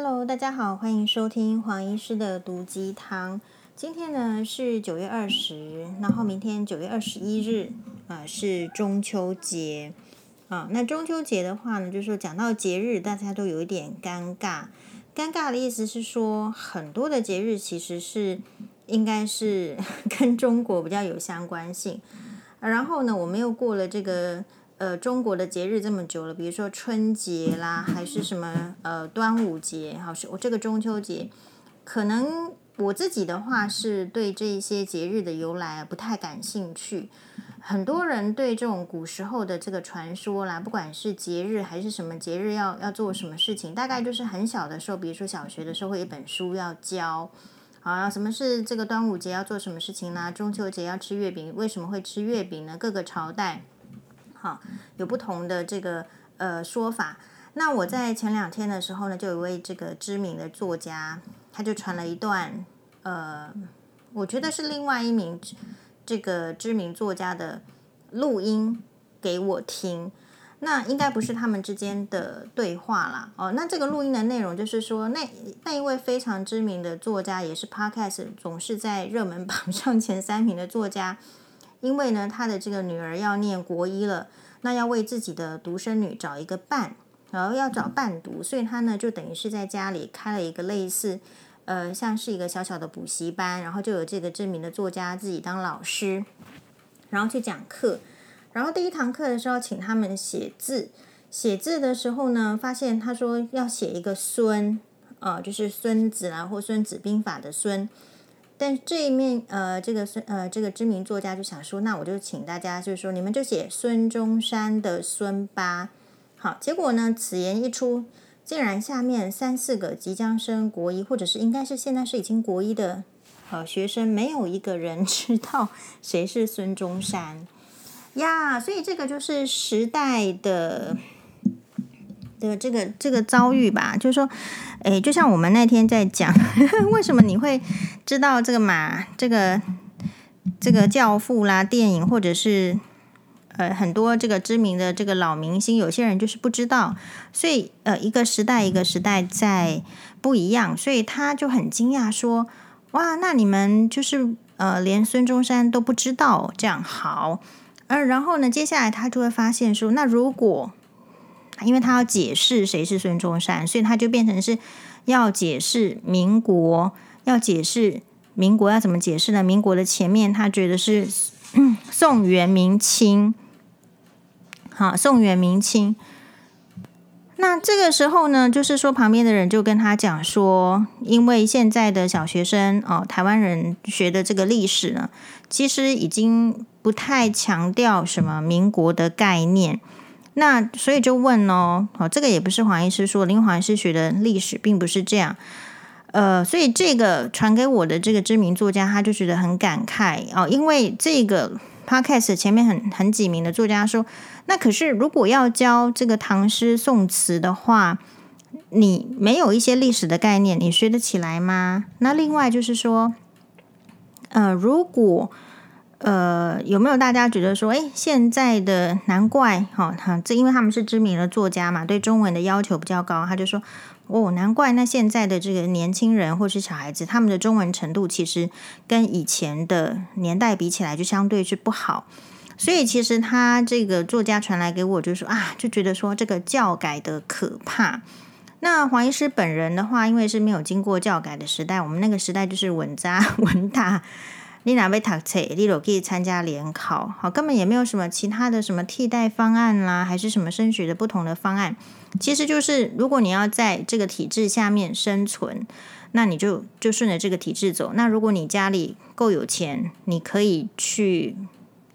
Hello，大家好，欢迎收听黄医师的毒鸡汤。今天呢是九月二十，然后明天九月二十一日啊、是中秋节啊。那中秋节的话呢，就是说讲到节日，大家都有一点尴尬。尴尬的意思是说，很多的节日其实是应该是 跟中国比较有相关性。然后呢，我们又过了这个。呃，中国的节日这么久了，比如说春节啦，还是什么呃端午节，好，是我这个中秋节，可能我自己的话是对这些节日的由来不太感兴趣。很多人对这种古时候的这个传说啦，不管是节日还是什么节日要要做什么事情，大概就是很小的时候，比如说小学的时候会一本书要教，啊，什么是这个端午节要做什么事情呢？中秋节要吃月饼，为什么会吃月饼呢？各个朝代。好，有不同的这个呃说法。那我在前两天的时候呢，就有一位这个知名的作家，他就传了一段呃，我觉得是另外一名这个知名作家的录音给我听。那应该不是他们之间的对话啦。哦。那这个录音的内容就是说，那那一位非常知名的作家，也是 Podcast 总是在热门榜上前三名的作家。因为呢，他的这个女儿要念国一了，那要为自己的独生女找一个伴，然后要找伴读，所以他呢就等于是在家里开了一个类似，呃，像是一个小小的补习班，然后就有这个知名的作家自己当老师，然后去讲课，然后第一堂课的时候请他们写字，写字的时候呢，发现他说要写一个孙，呃，就是孙子啦或孙子兵法的孙。但这一面，呃，这个孙，呃，这个知名作家就想说，那我就请大家，就是说，你们就写孙中山的孙吧。好，结果呢，此言一出，竟然下面三四个即将升国一，或者是应该是现在是已经国一的，呃，学生，没有一个人 知道谁是孙中山呀。所以这个就是时代的。的这个这个遭遇吧，就是说，诶，就像我们那天在讲，为什么你会知道这个马，这个这个教父啦，电影或者是呃很多这个知名的这个老明星，有些人就是不知道，所以呃一个时代一个时代在不一样，所以他就很惊讶说，哇，那你们就是呃连孙中山都不知道，这样好，而，然后呢，接下来他就会发现说，那如果因为他要解释谁是孙中山，所以他就变成是要解释民国，要解释民国要怎么解释呢？民国的前面他觉得是 宋元明清，好，宋元明清。那这个时候呢，就是说旁边的人就跟他讲说，因为现在的小学生哦，台湾人学的这个历史呢，其实已经不太强调什么民国的概念。那所以就问哦，哦，这个也不是黄医师说，林黄医师学的历史并不是这样，呃，所以这个传给我的这个知名作家，他就觉得很感慨哦，因为这个 podcast 前面很很几名的作家说，那可是如果要教这个唐诗宋词的话，你没有一些历史的概念，你学得起来吗？那另外就是说，呃，如果呃，有没有大家觉得说，哎，现在的难怪哈，哈，这因为他们是知名的作家嘛，对中文的要求比较高，他就说，哦，难怪那现在的这个年轻人或是小孩子，他们的中文程度其实跟以前的年代比起来，就相对是不好。所以其实他这个作家传来给我，就说啊，就觉得说这个教改的可怕。那黄医师本人的话，因为是没有经过教改的时代，我们那个时代就是稳扎 稳打。你哪位读册，你就可以参加联考，好，根本也没有什么其他的什么替代方案啦，还是什么升学的不同的方案。其实就是，如果你要在这个体制下面生存，那你就就顺着这个体制走。那如果你家里够有钱，你可以去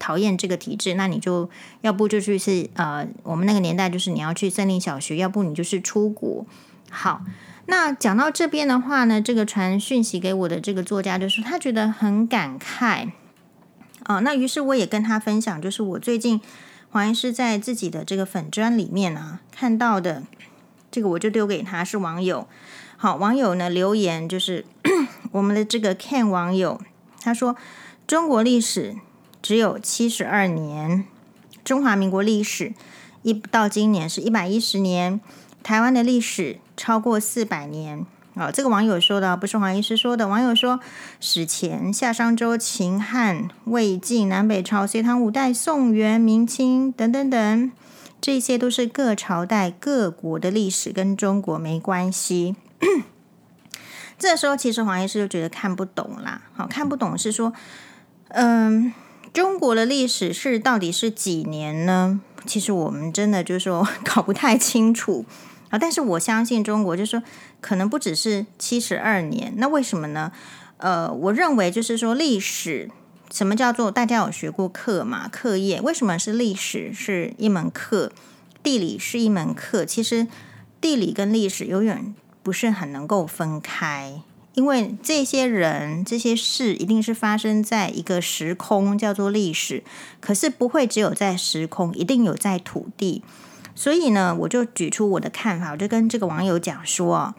讨厌这个体制，那你就要不就去是呃，我们那个年代就是你要去森林小学，要不你就是出国。好。那讲到这边的话呢，这个传讯息给我的这个作家就说他觉得很感慨哦。那于是我也跟他分享，就是我最近黄医师在自己的这个粉专里面啊看到的这个，我就丢给他是网友。好，网友呢留言就是 我们的这个 Ken 网友他说，中国历史只有七十二年，中华民国历史一到今年是一百一十年。台湾的历史超过四百年。哦，这个网友说的不是黄医师说的。网友说，史前夏商周秦汉魏晋南北朝隋唐五代宋元明清等等等，这些都是各朝代各国的历史，跟中国没关系。这时候，其实黄医师就觉得看不懂啦。好，看不懂是说，嗯，中国的历史是到底是几年呢？其实我们真的就是说 搞不太清楚。但是我相信中国，就是说可能不只是七十二年。那为什么呢？呃，我认为就是说历史，什么叫做大家有学过课嘛？课业为什么是历史是一门课？地理是一门课。其实地理跟历史永远不是很能够分开，因为这些人、这些事一定是发生在一个时空，叫做历史。可是不会只有在时空，一定有在土地。所以呢，我就举出我的看法，我就跟这个网友讲说，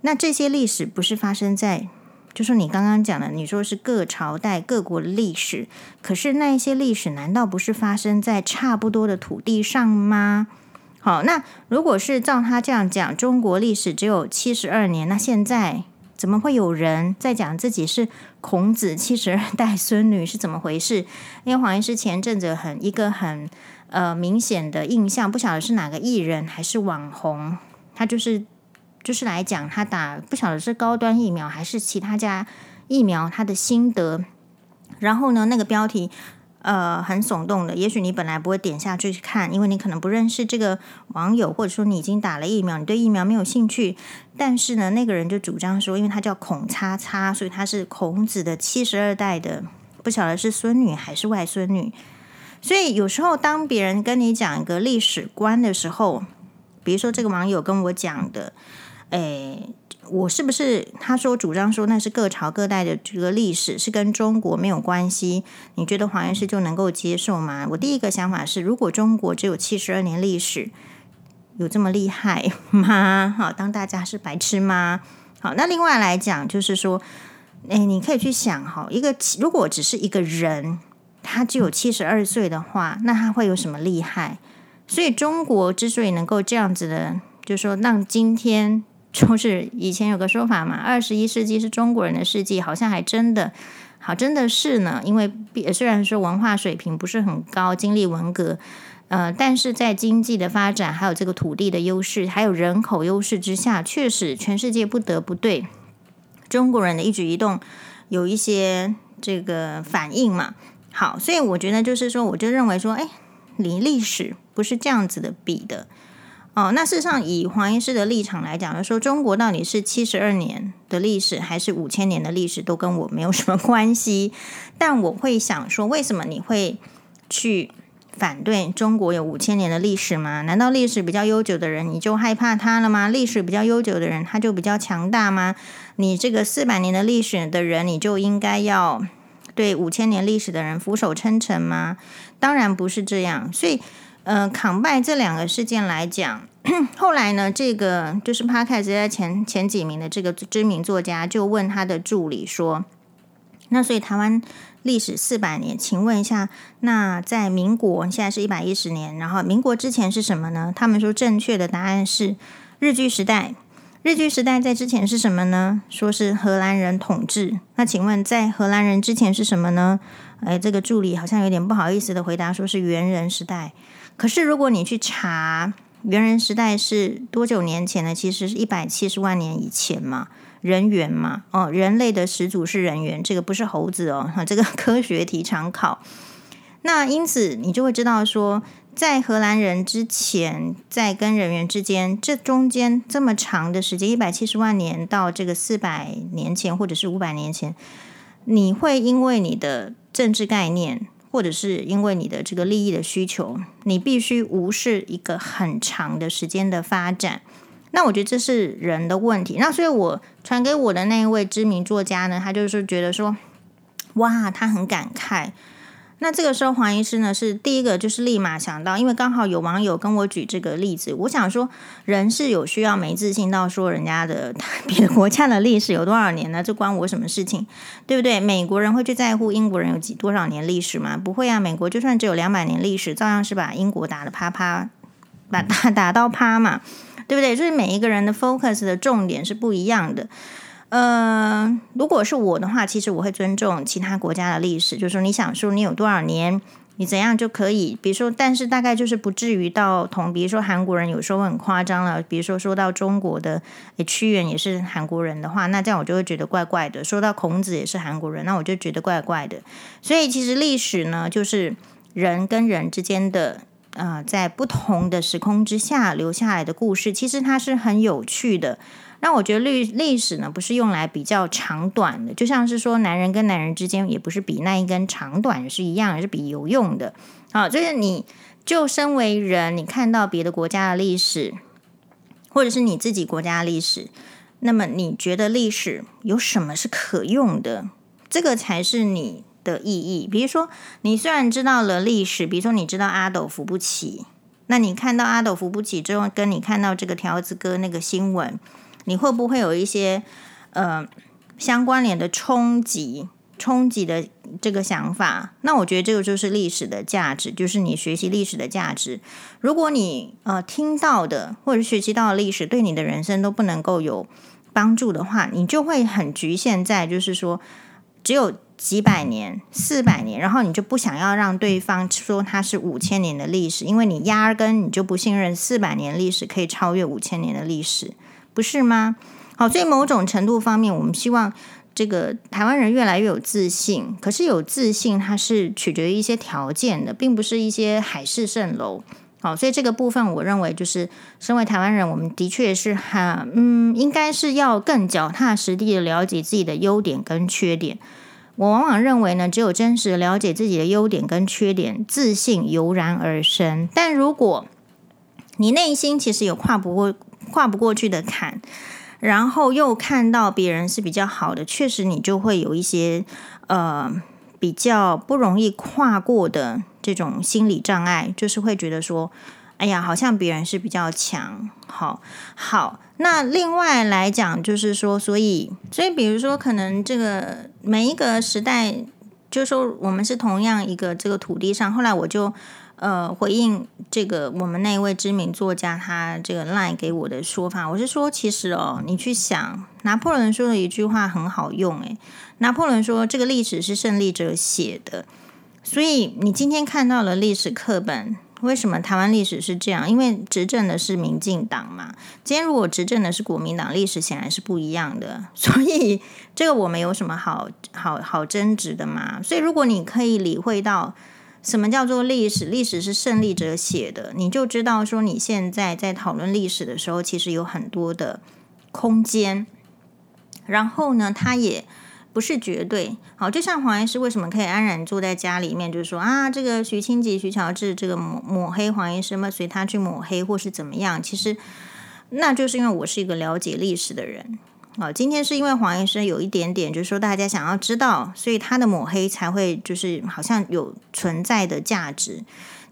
那这些历史不是发生在，就是你刚刚讲的，你说是各朝代各国历史，可是那一些历史难道不是发生在差不多的土地上吗？好，那如果是照他这样讲，中国历史只有七十二年，那现在怎么会有人在讲自己是孔子七十二代孙女是怎么回事？因为黄医师前阵子很一个很。呃，明显的印象，不晓得是哪个艺人还是网红，他就是就是来讲他打不晓得是高端疫苗还是其他家疫苗他的心得。然后呢，那个标题呃很耸动的，也许你本来不会点下去看，因为你可能不认识这个网友，或者说你已经打了疫苗，你对疫苗没有兴趣。但是呢，那个人就主张说，因为他叫孔叉叉，所以他是孔子的七十二代的，不晓得是孙女还是外孙女。所以有时候，当别人跟你讲一个历史观的时候，比如说这个网友跟我讲的，诶，我是不是他说主张说那是各朝各代的这个历史是跟中国没有关系？你觉得黄医师就能够接受吗？我第一个想法是，如果中国只有七十二年历史，有这么厉害吗？好，当大家是白痴吗？好，那另外来讲，就是说，诶，你可以去想哈，一个如果只是一个人。他只有七十二岁的话，那他会有什么厉害？所以中国之所以能够这样子的，就是说让今天就是以前有个说法嘛，二十一世纪是中国人的世纪，好像还真的好，真的是呢。因为虽然说文化水平不是很高，经历文革，呃，但是在经济的发展，还有这个土地的优势，还有人口优势之下，确实全世界不得不对中国人的一举一动有一些这个反应嘛。好，所以我觉得就是说，我就认为说，哎，你历史不是这样子的比的哦。那事实上，以黄医师的立场来讲，就说中国到底是七十二年的历史，还是五千年的历史，都跟我没有什么关系。但我会想说，为什么你会去反对中国有五千年的历史吗？难道历史比较悠久的人你就害怕他了吗？历史比较悠久的人他就比较强大吗？你这个四百年的历史的人，你就应该要？对五千年历史的人俯首称臣吗？当然不是这样。所以，呃，抗拜这两个事件来讲，后来呢，这个就是 Podcast 在前前几名的这个知名作家就问他的助理说：“那所以台湾历史四百年，请问一下，那在民国现在是一百一十年，然后民国之前是什么呢？”他们说正确的答案是日据时代。日据时代在之前是什么呢？说是荷兰人统治。那请问在荷兰人之前是什么呢？哎，这个助理好像有点不好意思的回答，说是猿人时代。可是如果你去查猿人时代是多久年前呢？其实是一百七十万年以前嘛，人猿嘛。哦，人类的始祖是人猿，这个不是猴子哦。哈，这个科学题常考。那因此你就会知道说。在荷兰人之前，在跟人猿之间，这中间这么长的时间，一百七十万年到这个四百年前，或者是五百年前，你会因为你的政治概念，或者是因为你的这个利益的需求，你必须无视一个很长的时间的发展。那我觉得这是人的问题。那所以我传给我的那一位知名作家呢，他就是觉得说，哇，他很感慨。那这个时候，黄医师呢是第一个，就是立马想到，因为刚好有网友跟我举这个例子，我想说，人是有需要没自信到说人家的 别的国家的历史有多少年呢？这关我什么事情，对不对？美国人会去在乎英国人有几多少年历史吗？不会啊，美国就算只有两百年历史，照样是把英国打得趴趴，把 打打到趴嘛。对不对？所以每一个人的 focus 的重点是不一样的。呃，如果是我的话，其实我会尊重其他国家的历史，就是说你想说你有多少年。你怎样就可以？比如说，但是大概就是不至于到同，比如说韩国人有时候很夸张了。比如说说到中国的屈原也是韩国人的话，那这样我就会觉得怪怪的。说到孔子也是韩国人，那我就觉得怪怪的。所以其实历史呢，就是人跟人之间的呃，在不同的时空之下留下来的故事，其实它是很有趣的。那我觉得历历史呢，不是用来比较长短的，就像是说男人跟男人之间，也不是比那一根长短是一样，而是比有用的。好，就是你就身为人，你看到别的国家的历史，或者是你自己国家的历史，那么你觉得历史有什么是可用的？这个才是你的意义。比如说，你虽然知道了历史，比如说你知道阿斗扶不起，那你看到阿斗扶不起之后，跟你看到这个条子哥那个新闻。你会不会有一些呃相关联的冲击、冲击的这个想法？那我觉得这个就是历史的价值，就是你学习历史的价值。如果你呃听到的或者学习到的历史对你的人生都不能够有帮助的话，你就会很局限在就是说只有几百年、四百年，然后你就不想要让对方说它是五千年的历史，因为你压根你就不信任四百年历史可以超越五千年的历史。不是吗？好，所以某种程度方面，我们希望这个台湾人越来越有自信。可是有自信，它是取决于一些条件的，并不是一些海市蜃楼。好，所以这个部分，我认为就是身为台湾人，我们的确是哈，嗯，应该是要更脚踏实地的了解自己的优点跟缺点。我往往认为呢，只有真实了解自己的优点跟缺点，自信油然而生。但如果你内心其实有跨不过。跨不过去的坎，然后又看到别人是比较好的，确实你就会有一些呃比较不容易跨过的这种心理障碍，就是会觉得说，哎呀，好像别人是比较强。好，好，那另外来讲，就是说，所以，所以，比如说，可能这个每一个时代，就是说，我们是同样一个这个土地上，后来我就。呃，回应这个我们那位知名作家他这个 line 给我的说法，我是说，其实哦，你去想，拿破仑说的一句话很好用，诶，拿破仑说这个历史是胜利者写的，所以你今天看到了历史课本，为什么台湾历史是这样？因为执政的是民进党嘛，今天如果执政的是国民党，历史显然是不一样的，所以这个我们有什么好好好争执的嘛？所以如果你可以理会到。什么叫做历史？历史是胜利者写的，你就知道说你现在在讨论历史的时候，其实有很多的空间。然后呢，它也不是绝对。好，就像黄医师为什么可以安然坐在家里面，就是说啊，这个徐清吉、徐乔治这个抹抹黑黄医师嘛，随他去抹黑或是怎么样，其实那就是因为我是一个了解历史的人。啊，今天是因为黄医生有一点点，就是说大家想要知道，所以他的抹黑才会就是好像有存在的价值。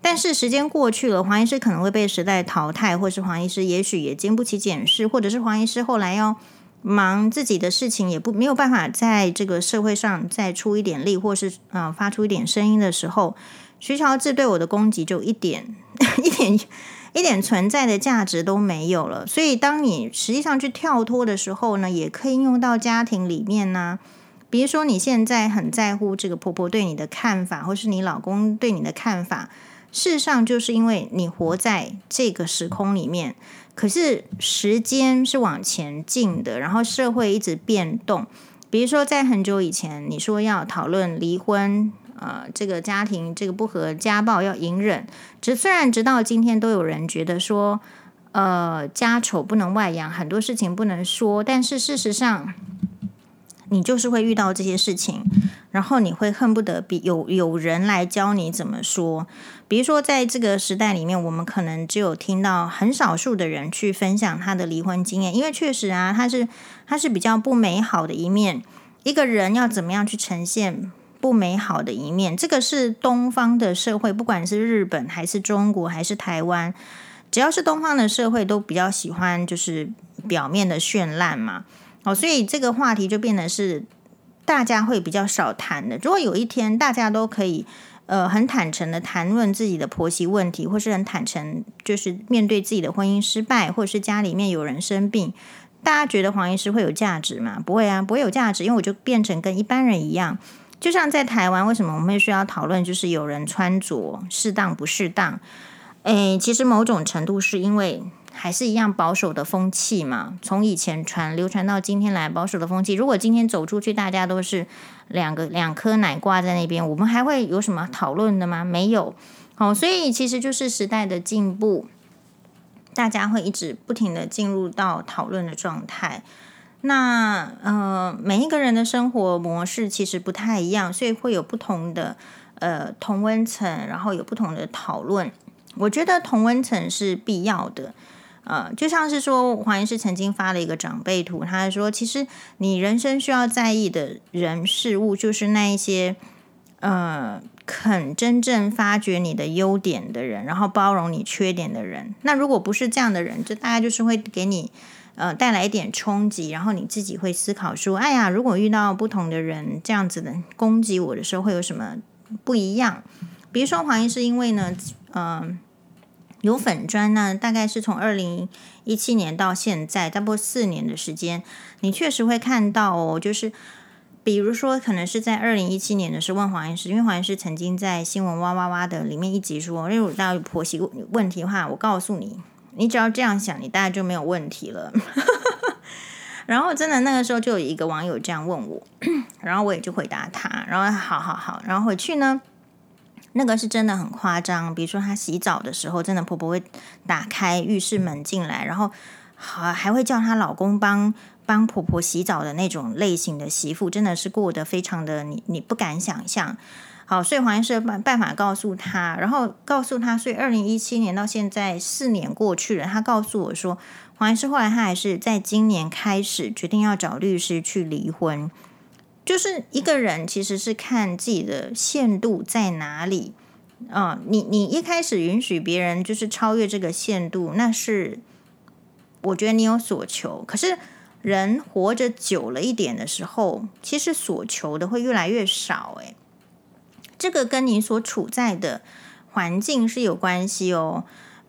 但是时间过去了，黄医师可能会被时代淘汰，或是黄医师也许也经不起检视，或者是黄医师后来要忙自己的事情，也不没有办法在这个社会上再出一点力，或是啊、呃、发出一点声音的时候，徐乔治对我的攻击就一点 一点。一点存在的价值都没有了，所以当你实际上去跳脱的时候呢，也可以用到家庭里面呢。比如说你现在很在乎这个婆婆对你的看法，或是你老公对你的看法，事实上就是因为你活在这个时空里面。可是时间是往前进的，然后社会一直变动。比如说在很久以前，你说要讨论离婚。呃，这个家庭这个不和，家暴要隐忍。直虽然直到今天都有人觉得说，呃，家丑不能外扬，很多事情不能说。但是事实上，你就是会遇到这些事情，然后你会恨不得比有有人来教你怎么说。比如说，在这个时代里面，我们可能只有听到很少数的人去分享他的离婚经验，因为确实啊，他是他是比较不美好的一面。一个人要怎么样去呈现？不美好的一面，这个是东方的社会，不管是日本还是中国还是台湾，只要是东方的社会，都比较喜欢就是表面的绚烂嘛。哦，所以这个话题就变得是大家会比较少谈的。如果有一天大家都可以呃很坦诚的谈论自己的婆媳问题，或是很坦诚，就是面对自己的婚姻失败，或者是家里面有人生病，大家觉得黄医师会有价值吗？不会啊，不会有价值，因为我就变成跟一般人一样。就像在台湾，为什么我们需要讨论？就是有人穿着适当不适当？诶，其实某种程度是因为还是一样保守的风气嘛。从以前传流传到今天来，保守的风气。如果今天走出去，大家都是两个两颗奶挂在那边，我们还会有什么讨论的吗？没有。好，所以其实就是时代的进步，大家会一直不停的进入到讨论的状态。那呃，每一个人的生活模式其实不太一样，所以会有不同的呃同温层，然后有不同的讨论。我觉得同温层是必要的，呃，就像是说黄医师曾经发了一个长辈图，他说，其实你人生需要在意的人事物，就是那一些呃肯真正发掘你的优点的人，然后包容你缺点的人。那如果不是这样的人，就大概就是会给你。呃，带来一点冲击，然后你自己会思考说：“哎呀，如果遇到不同的人这样子的攻击我的时候，会有什么不一样？”比如说黄医师，因为呢，嗯、有粉专呢，大概是从二零一七年到现在，差不多四年的时间，你确实会看到哦，就是比如说，可能是在二零一七年的时候问黄医师，因为黄医师曾经在新闻哇哇哇的里面一集说，如果到婆媳问题的话，我告诉你。你只要这样想，你大概就没有问题了。然后真的那个时候就有一个网友这样问我，然后我也就回答他，然后好好好，然后回去呢，那个是真的很夸张。比如说她洗澡的时候，真的婆婆会打开浴室门进来，然后还还会叫她老公帮帮婆婆洗澡的那种类型的媳妇，真的是过得非常的你你不敢想象。好，所以黄医师办办法告诉他，然后告诉他，所以二零一七年到现在四年过去了，他告诉我说，黄医师后来他还是在今年开始决定要找律师去离婚。就是一个人其实是看自己的限度在哪里啊，你你一开始允许别人就是超越这个限度，那是我觉得你有所求。可是人活着久了一点的时候，其实所求的会越来越少，诶。这个跟你所处在的环境是有关系哦。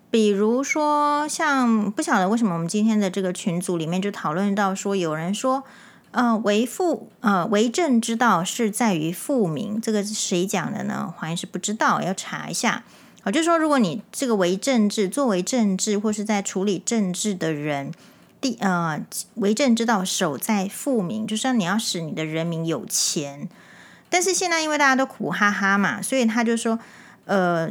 比如说，像不晓得为什么我们今天的这个群组里面就讨论到说，有人说，呃，为富呃为政之道是在于富民，这个是谁讲的呢？好像是不知道，要查一下。我就说，如果你这个为政治，作为政治或是在处理政治的人，第呃为政之道守在富民，就是你要使你的人民有钱。但是现在因为大家都苦哈哈嘛，所以他就说，呃，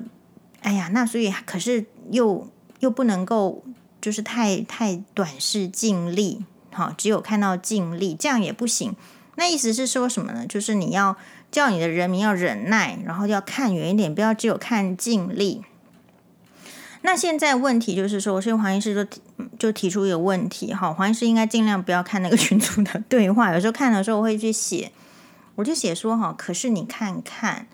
哎呀，那所以可是又又不能够就是太太短视近利，好，只有看到近利，这样也不行。那意思是说什么呢？就是你要叫你的人民要忍耐，然后要看远一点，不要只有看近利。那现在问题就是说，所以黄医师就就提出一个问题，哈，黄医师应该尽量不要看那个群组的对话，有时候看的时候我会去写。我就写说哈，可是你看看，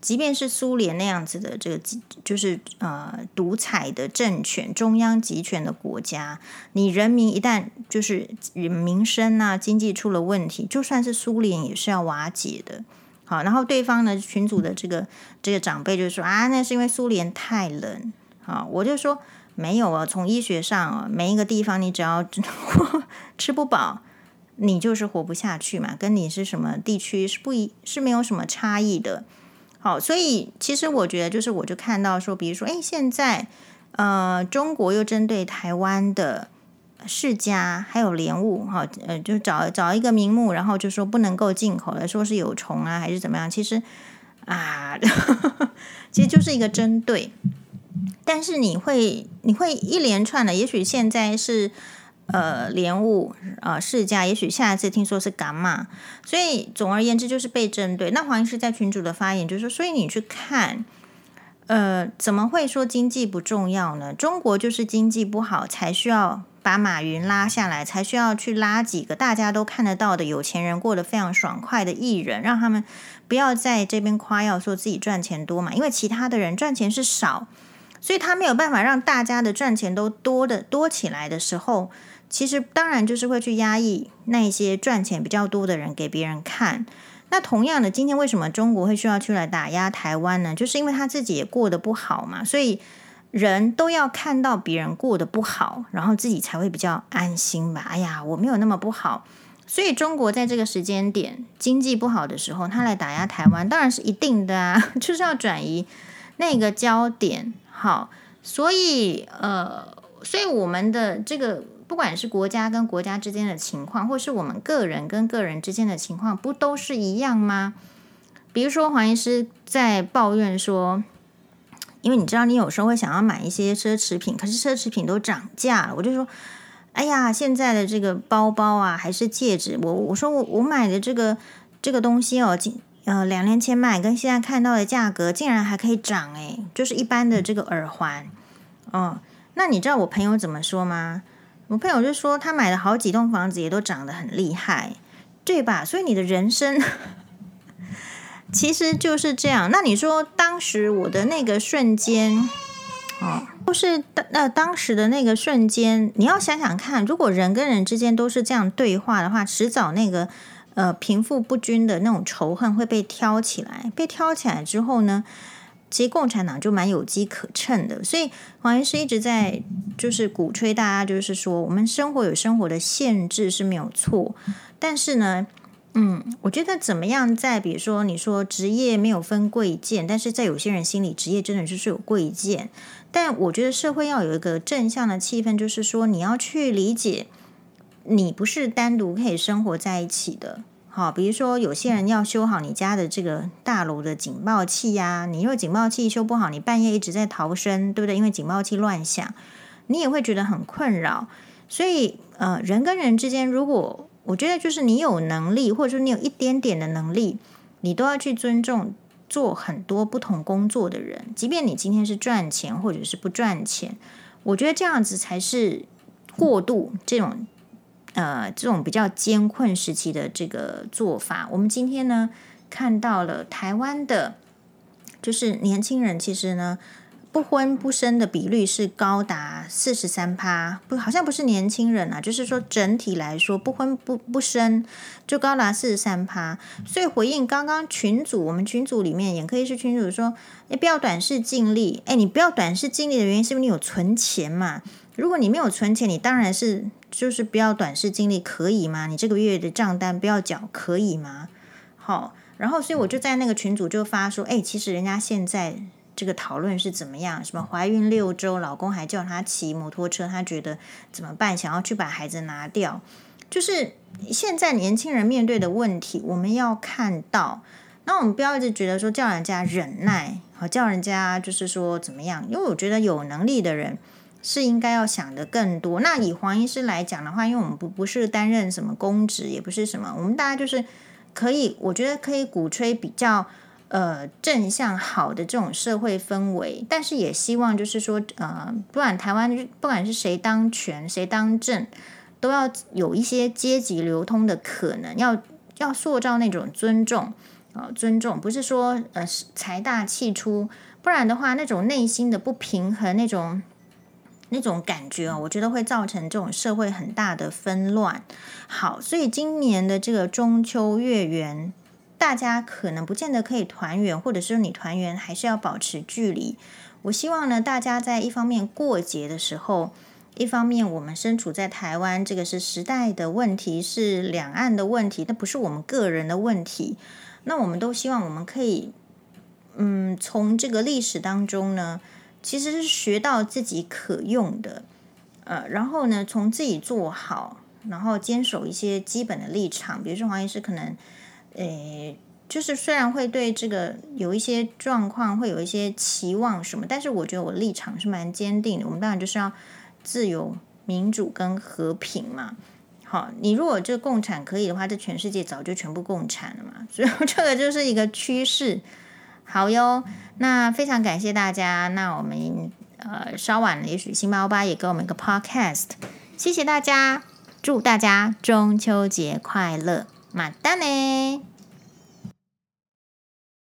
即便是苏联那样子的这个，就是呃独裁的政权、中央集权的国家，你人民一旦就是民生啊、经济出了问题，就算是苏联也是要瓦解的。好，然后对方呢，群组的这个这个长辈就说啊，那是因为苏联太冷。好，我就说没有啊，从医学上啊，每一个地方你只要 吃不饱。你就是活不下去嘛，跟你是什么地区是不一，是没有什么差异的。好，所以其实我觉得，就是我就看到说，比如说，哎，现在呃，中国又针对台湾的世家还有莲雾，哈，呃，就找找一个名目，然后就说不能够进口的，说是有虫啊，还是怎么样？其实啊，其实就是一个针对。但是你会你会一连串的，也许现在是。呃，莲雾呃，世家，也许下一次听说是伽马，所以总而言之就是被针对。那黄医师在群主的发言就是说，所以你去看，呃，怎么会说经济不重要呢？中国就是经济不好，才需要把马云拉下来，才需要去拉几个大家都看得到的有钱人，过得非常爽快的艺人，让他们不要在这边夸耀说自己赚钱多嘛，因为其他的人赚钱是少，所以他没有办法让大家的赚钱都多的多起来的时候。其实当然就是会去压抑那些赚钱比较多的人给别人看。那同样的，今天为什么中国会需要出来打压台湾呢？就是因为他自己也过得不好嘛，所以人都要看到别人过得不好，然后自己才会比较安心吧。哎呀，我没有那么不好，所以中国在这个时间点经济不好的时候，他来打压台湾，当然是一定的啊，就是要转移那个焦点。好，所以呃，所以我们的这个。不管是国家跟国家之间的情况，或是我们个人跟个人之间的情况，不都是一样吗？比如说黄医师在抱怨说，因为你知道，你有时候会想要买一些奢侈品，可是奢侈品都涨价了。我就说，哎呀，现在的这个包包啊，还是戒指，我我说我我买的这个这个东西哦，呃两年前买跟现在看到的价格竟然还可以涨诶，就是一般的这个耳环，哦，那你知道我朋友怎么说吗？我朋友就说，他买了好几栋房子，也都涨得很厉害，对吧？所以你的人生 其实就是这样。那你说，当时我的那个瞬间，哦，就是当那当时的那个瞬间，你要想想看，如果人跟人之间都是这样对话的话，迟早那个呃贫富不均的那种仇恨会被挑起来。被挑起来之后呢？其实共产党就蛮有机可乘的，所以黄医师一直在就是鼓吹大家，就是说我们生活有生活的限制是没有错，但是呢，嗯，我觉得怎么样在比如说你说职业没有分贵贱，但是在有些人心里职业真的就是有贵贱，但我觉得社会要有一个正向的气氛，就是说你要去理解，你不是单独可以生活在一起的。好，比如说有些人要修好你家的这个大楼的警报器呀，你若警报器修不好，你半夜一直在逃生，对不对？因为警报器乱响，你也会觉得很困扰。所以，呃，人跟人之间，如果我觉得就是你有能力，或者说你有一点点的能力，你都要去尊重做很多不同工作的人，即便你今天是赚钱或者是不赚钱，我觉得这样子才是过渡这种。呃，这种比较艰困时期的这个做法，我们今天呢看到了台湾的，就是年轻人其实呢不婚不生的比率是高达四十三趴，不好像不是年轻人啊，就是说整体来说不婚不不生就高达四十三趴，所以回应刚刚群组，我们群组里面眼科医师群组说，你不要短视近利，哎，你不要短视近利的原因是因为你有存钱嘛。如果你没有存钱，你当然是就是不要短视经历，可以吗？你这个月的账单不要缴，可以吗？好，然后所以我就在那个群组就发说，哎，其实人家现在这个讨论是怎么样？什么怀孕六周，老公还叫她骑摩托车，她觉得怎么办？想要去把孩子拿掉，就是现在年轻人面对的问题，我们要看到。那我们不要一直觉得说叫人家忍耐，好叫人家就是说怎么样？因为我觉得有能力的人。是应该要想的更多。那以黄医师来讲的话，因为我们不不是担任什么公职，也不是什么，我们大家就是可以，我觉得可以鼓吹比较呃正向好的这种社会氛围。但是也希望就是说，呃，不管台湾不管是谁当权谁当政，都要有一些阶级流通的可能，要要塑造那种尊重啊、呃，尊重不是说呃财大气粗，不然的话那种内心的不平衡那种。那种感觉哦，我觉得会造成这种社会很大的纷乱。好，所以今年的这个中秋月圆，大家可能不见得可以团圆，或者是你团圆还是要保持距离。我希望呢，大家在一方面过节的时候，一方面我们身处在台湾，这个是时代的问题，是两岸的问题，那不是我们个人的问题。那我们都希望我们可以，嗯，从这个历史当中呢。其实是学到自己可用的，呃，然后呢，从自己做好，然后坚守一些基本的立场。比如说黄医师可能，诶，就是虽然会对这个有一些状况会有一些期望什么，但是我觉得我立场是蛮坚定的。我们当然就是要自由、民主跟和平嘛。好，你如果这共产可以的话，这全世界早就全部共产了嘛。所以这个就是一个趋势。好哟，那非常感谢大家。那我们呃稍晚了，也许星巴巴也给我们一个 podcast。谢谢大家，祝大家中秋节快乐，马丹呢。